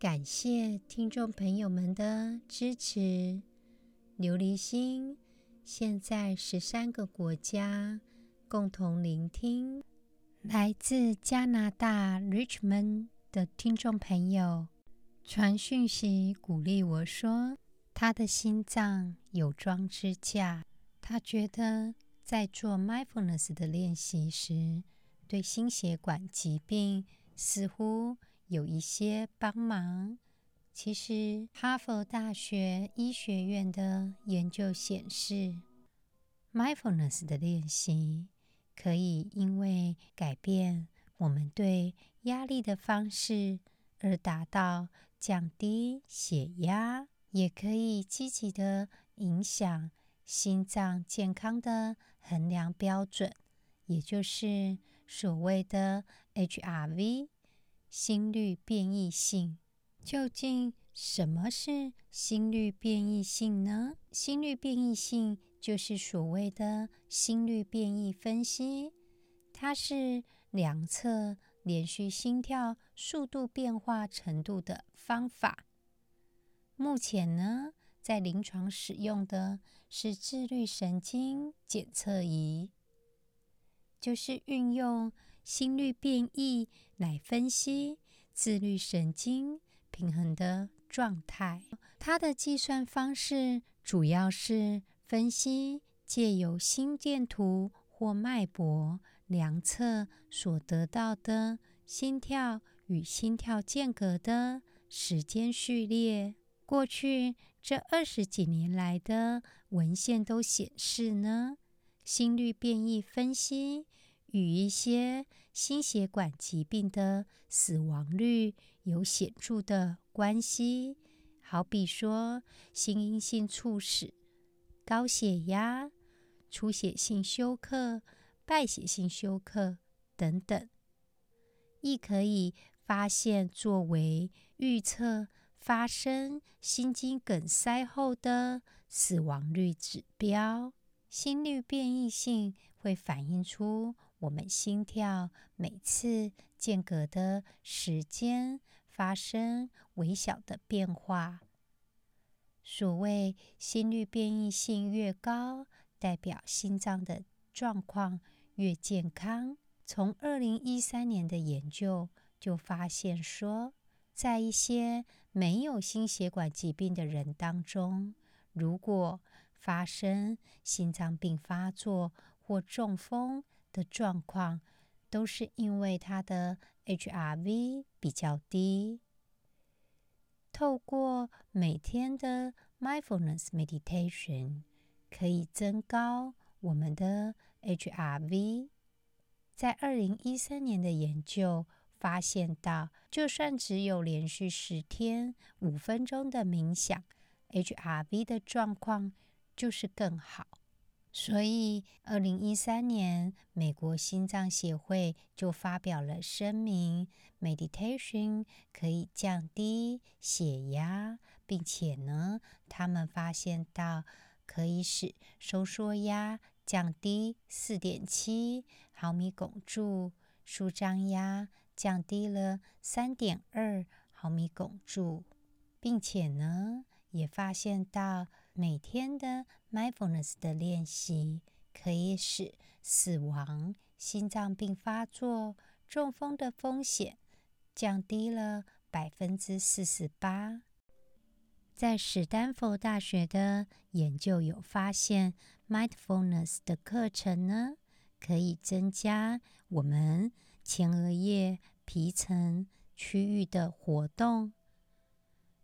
感谢听众朋友们的支持。琉璃心现在十三个国家共同聆听。来自加拿大 Richmond 的听众朋友传讯息鼓励我说，他的心脏有装支架，他觉得在做 mindfulness 的练习时，对心血管疾病似乎有一些帮忙。其实，哈佛大学医学院的研究显示，mindfulness 的练习可以因为改变我们对压力的方式，而达到降低血压，也可以积极的影响心脏健康的衡量标准，也就是所谓的 HRV。心率变异性，究竟什么是心率变异性呢？心率变异性就是所谓的心率变异分析，它是量测连续心跳速度变化程度的方法。目前呢，在临床使用的是自律神经检测仪，就是运用。心率变异来分析自律神经平衡的状态。它的计算方式主要是分析借由心电图或脉搏量测所得到的心跳与心跳间隔的时间序列。过去这二十几年来的文献都显示呢，心率变异分析。与一些心血管疾病的死亡率有显著的关系，好比说心因性猝死、高血压、出血性休克、败血性休克等等，亦可以发现作为预测发生心肌梗塞后的死亡率指标。心率变异性会反映出。我们心跳每次间隔的时间发生微小的变化。所谓心率变异性越高，代表心脏的状况越健康。从二零一三年的研究就发现说，在一些没有心血管疾病的人当中，如果发生心脏病发作或中风，的状况都是因为他的 HRV 比较低。透过每天的 Mindfulness Meditation，可以增高我们的 HRV。在二零一三年的研究发现到，就算只有连续十天五分钟的冥想，HRV 的状况就是更好。所以，二零一三年，美国心脏协会就发表了声明：Meditation 可以降低血压，并且呢，他们发现到可以使收缩压降低四点七毫米汞柱，舒张压降低了三点二毫米汞柱，并且呢，也发现到。每天的 mindfulness 的练习可以使死亡、心脏病发作、中风的风险降低了百分之四十八。在史丹佛大学的研究有发现，mindfulness 的课程呢，可以增加我们前额叶皮层区域的活动。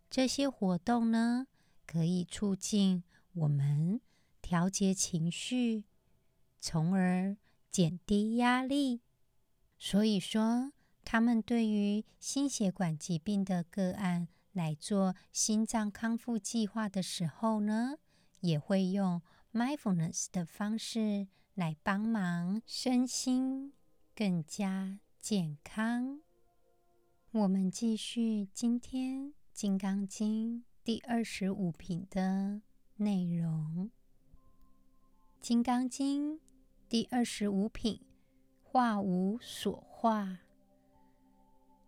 这些活动呢，可以促进我们调节情绪，从而减低压力。所以说，他们对于心血管疾病的个案来做心脏康复计划的时候呢，也会用 mindfulness 的方式来帮忙身心更加健康。我们继续今天《金刚经》第二十五品的内容，《金刚经》第二十五品：化无所化。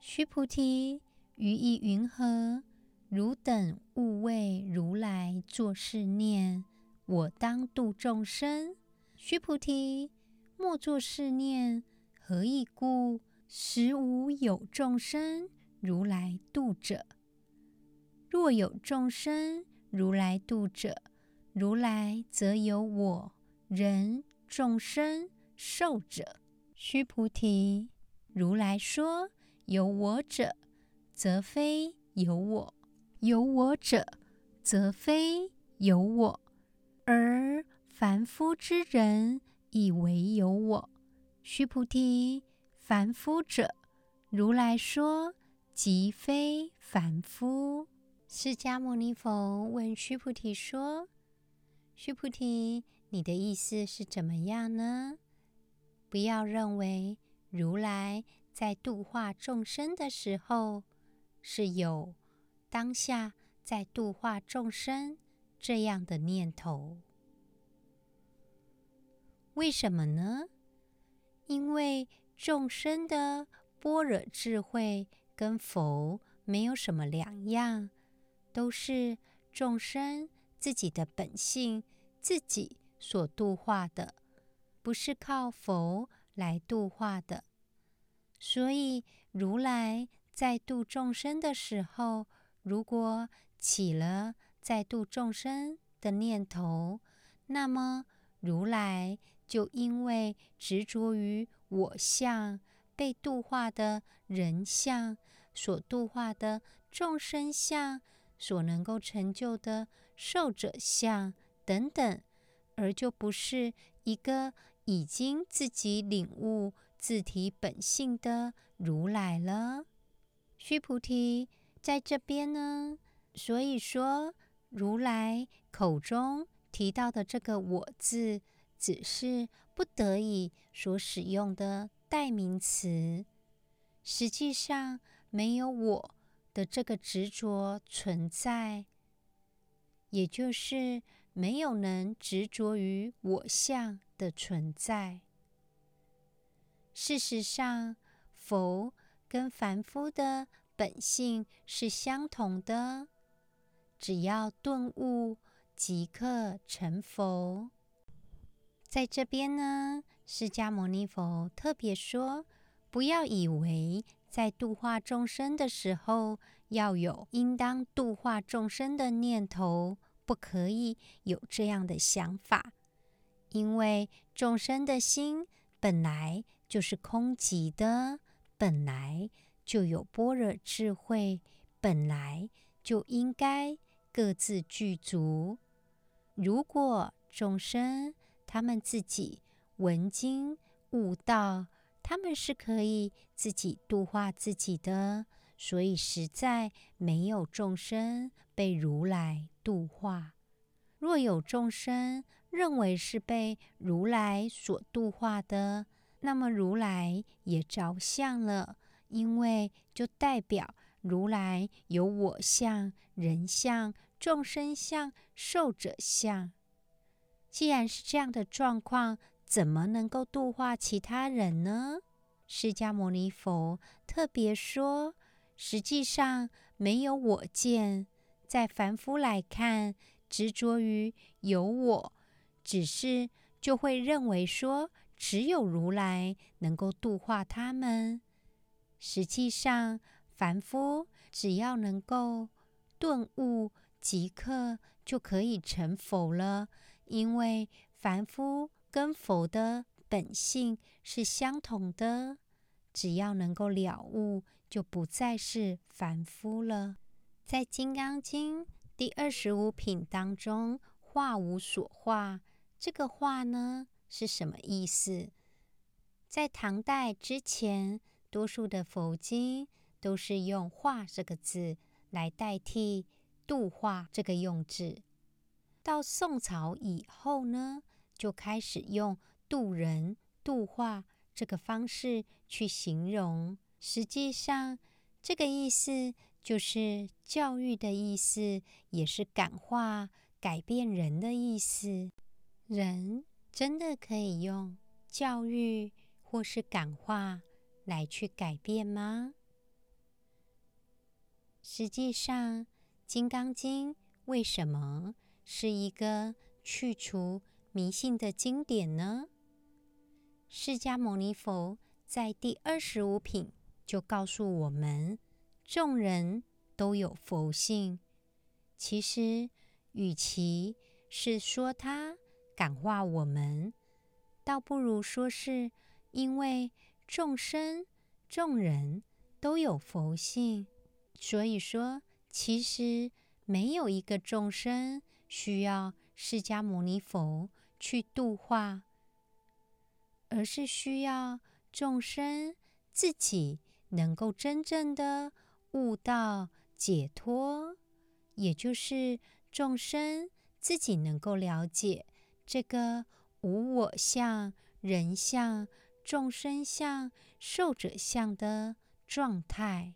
须菩提，于意云何？汝等勿为如来作是念：我当度众生。须菩提，莫作是念。何以故？实无有众生如来度者。若有众生如来度者，如来则有我人众生寿者。须菩提，如来说有我者，则非有我；有我者，则非有我。而凡夫之人以为有我。须菩提。凡夫者，如来说即非凡夫。释迦牟尼佛问须菩提说：“须菩提，你的意思是怎么样呢？不要认为如来在度化众生的时候是有当下在度化众生这样的念头。为什么呢？因为。”众生的般若智慧跟佛没有什么两样，都是众生自己的本性，自己所度化的，不是靠佛来度化的。所以，如来在度众生的时候，如果起了在度众生的念头，那么如来就因为执着于。我相被度化的人相，所度化的众生相，所能够成就的受者相等等，而就不是一个已经自己领悟自体本性的如来了。须菩提，在这边呢，所以说如来口中提到的这个“我”字，只是。不得已所使用的代名词，实际上没有我的这个执着存在，也就是没有能执着于我相的存在。事实上，佛跟凡夫的本性是相同的，只要顿悟，即刻成佛。在这边呢，释迦牟尼佛特别说，不要以为在度化众生的时候要有应当度化众生的念头，不可以有这样的想法，因为众生的心本来就是空寂的，本来就有般若智慧，本来就应该各自具足。如果众生，他们自己闻经悟道，他们是可以自己度化自己的，所以实在没有众生被如来度化。若有众生认为是被如来所度化的，那么如来也着相了，因为就代表如来有我相、人相、众生相、寿者相。既然是这样的状况，怎么能够度化其他人呢？释迦牟尼佛特别说，实际上没有我见，在凡夫来看，执着于有我，只是就会认为说，只有如来能够度化他们。实际上，凡夫只要能够顿悟，即刻就可以成佛了。因为凡夫跟佛的本性是相同的，只要能够了悟，就不再是凡夫了。在《金刚经》第二十五品当中，“化无所化”这个“化”呢，是什么意思？在唐代之前，多数的佛经都是用“化”这个字来代替度化这个用字。到宋朝以后呢，就开始用度人、度化这个方式去形容。实际上，这个意思就是教育的意思，也是感化、改变人的意思。人真的可以用教育或是感化来去改变吗？实际上，《金刚经》为什么是一个去除迷信的经典呢？释迦牟尼佛在第二十五品就告诉我们，众人都有佛性。其实，与其是说他感化我们，倒不如说是因为众生、众人都有佛性，所以说，其实没有一个众生需要释迦牟尼佛去度化，而是需要众生自己能够真正的悟道解脱，也就是众生自己能够了解这个无我相、人相、众生相、寿者相的状态，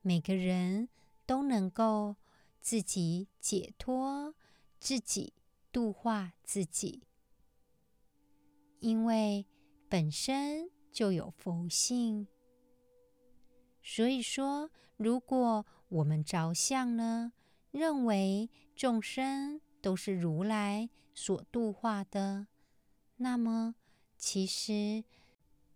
每个人都能够自己解脱。自己度化自己，因为本身就有佛性，所以说，如果我们着相呢，认为众生都是如来所度化的，那么其实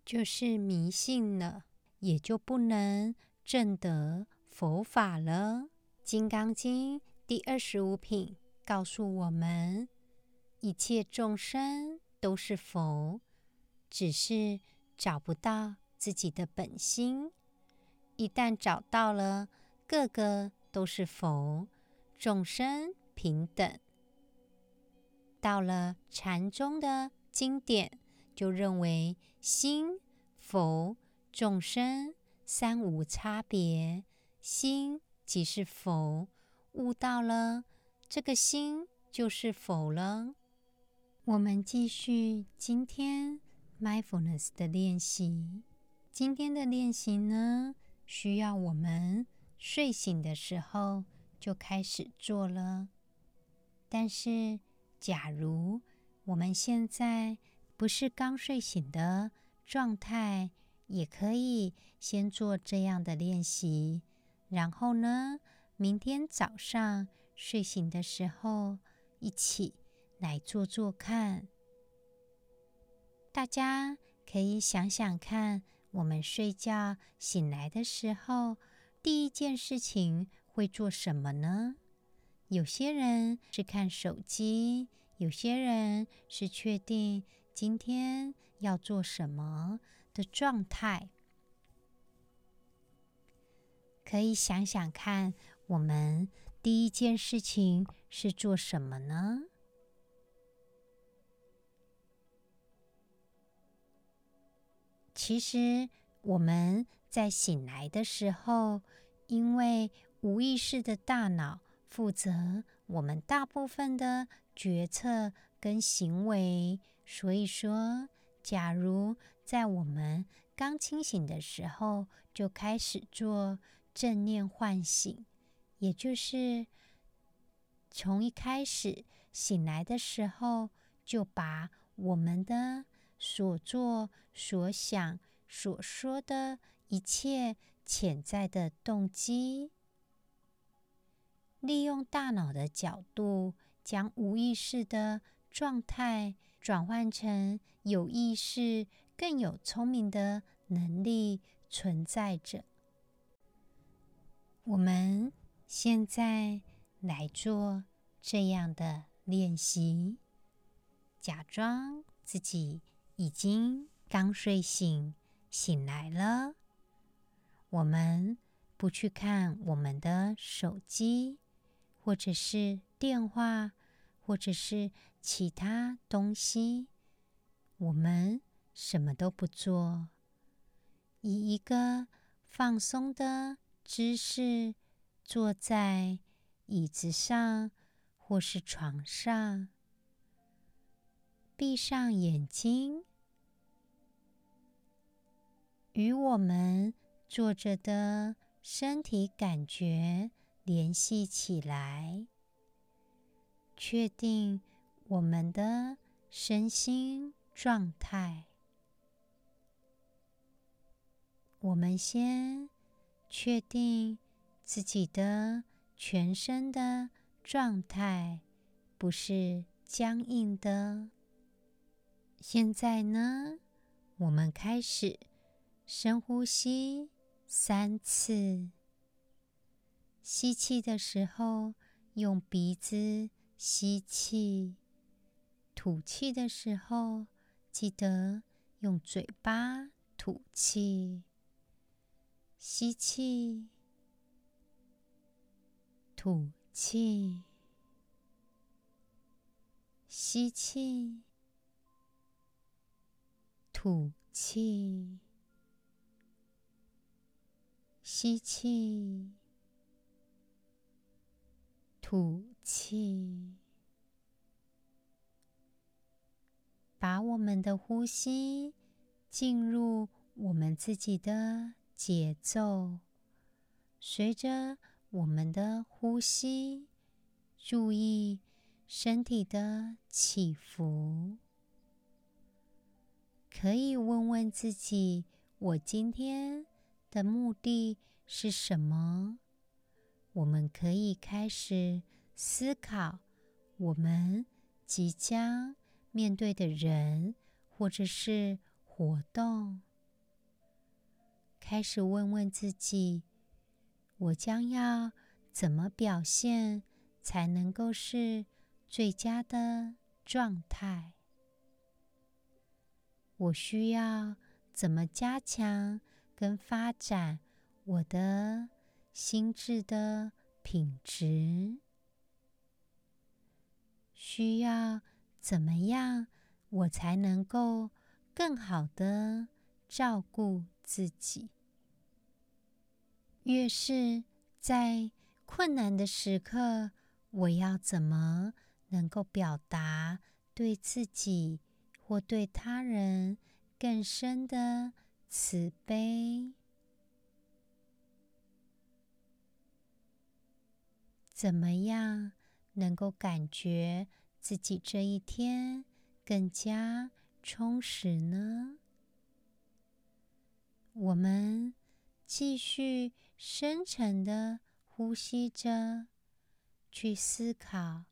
就是迷信了，也就不能证得佛法了。《金刚经》第二十五品。告诉我们，一切众生都是佛，只是找不到自己的本心。一旦找到了，个个都是佛，众生平等。到了禅宗的经典，就认为心、佛、众生三无差别，心即是佛，悟到了。这个心就是否了。我们继续今天 mindfulness 的练习。今天的练习呢，需要我们睡醒的时候就开始做了。但是，假如我们现在不是刚睡醒的状态，也可以先做这样的练习。然后呢，明天早上。睡醒的时候，一起来做做看。大家可以想想看，我们睡觉醒来的时候，第一件事情会做什么呢？有些人是看手机，有些人是确定今天要做什么的状态。可以想想看，我们。第一件事情是做什么呢？其实我们在醒来的时候，因为无意识的大脑负责我们大部分的决策跟行为，所以说，假如在我们刚清醒的时候就开始做正念唤醒。也就是从一开始醒来的时候，就把我们的所做、所想、所说的一切潜在的动机，利用大脑的角度，将无意识的状态转换成有意识、更有聪明的能力存在着。我们。现在来做这样的练习，假装自己已经刚睡醒，醒来了。我们不去看我们的手机，或者是电话，或者是其他东西。我们什么都不做，以一个放松的姿势。坐在椅子上或是床上，闭上眼睛，与我们坐着的身体感觉联系起来，确定我们的身心状态。我们先确定自己的全身的状态不是僵硬的。现在呢，我们开始深呼吸三次。吸气的时候，用鼻子吸气；吐气的时候，记得用嘴巴吐气。吸气，吐气，吸气。吐气，吸气，吐气，把我们的呼吸进入我们自己的节奏，随着我们的呼吸，注意身体的起伏。可以问问自己：我今天的目的是什么？我们可以开始思考我们即将面对的人或者是活动。开始问问自己：我将要怎么表现才能够是最佳的状态？我需要怎么加强跟发展我的心智的品质？需要怎么样我才能够更好的照顾自己？越是在困难的时刻，我要怎么能够表达对自己？或对他人更深的慈悲，怎么样能够感觉自己这一天更加充实呢？我们继续深沉的呼吸着，去思考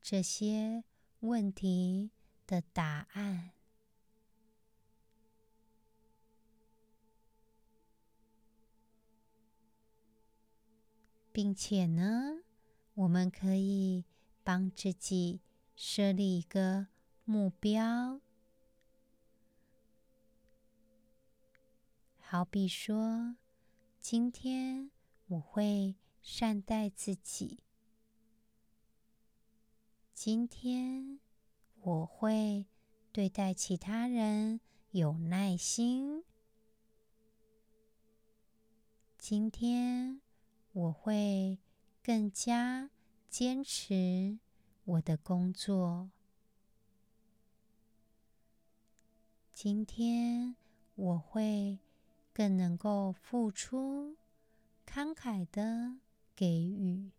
这些问题的答案，并且呢，我们可以帮自己设立一个目标，好比说，今天我会善待自己，今天。我会对待其他人有耐心。今天我会更加坚持我的工作。今天我会更能够付出，慷慨的给予。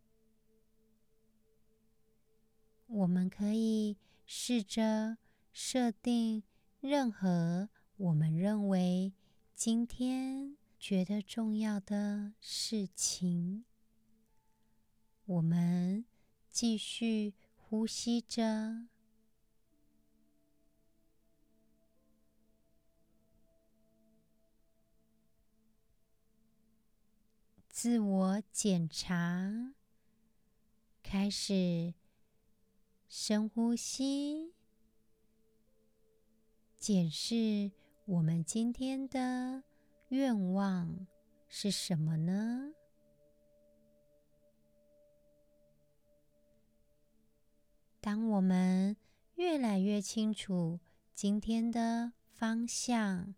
我们可以。试着设定任何我们认为今天觉得重要的事情。我们继续呼吸着，自我检查，开始。深呼吸，检视我们今天的愿望是什么呢？当我们越来越清楚今天的方向，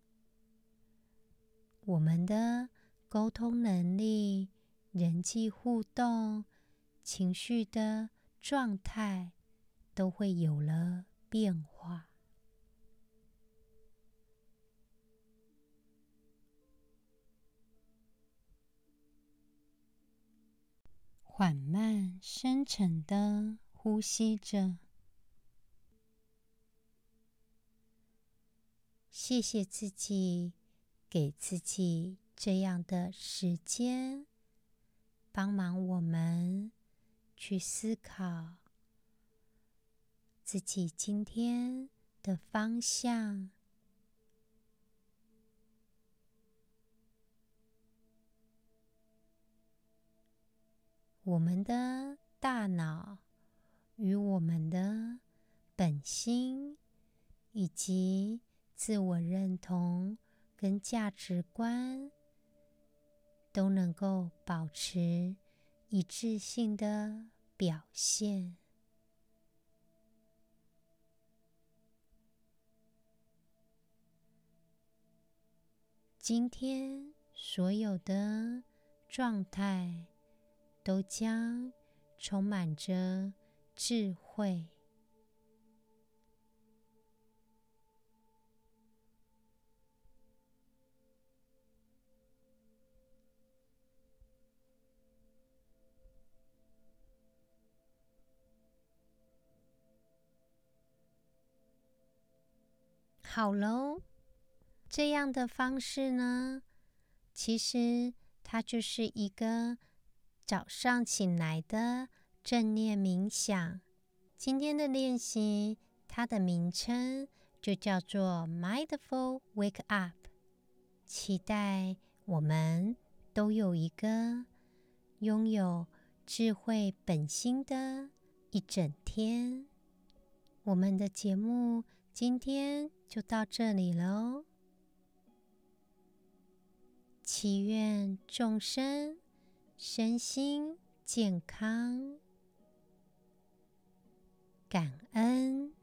我们的沟通能力人际互动、情绪的状态都会有了变化。缓慢、深沉的呼吸着，谢谢自己，给自己这样的时间，帮忙我们去思考自己今天的方向。我们的大脑与我们的本心以及自我认同跟价值观都能够保持一致性的表现。今天所有的状态。都将充满着智慧。好喽，这样的方式呢，其实它就是一个。早上醒来的正念冥想，今天的练习，它的名称就叫做 Mindful Wake Up。期待我们都有一个拥有智慧本心的一整天。我们的节目今天就到这里喽，祈愿众生。身心健康，感恩。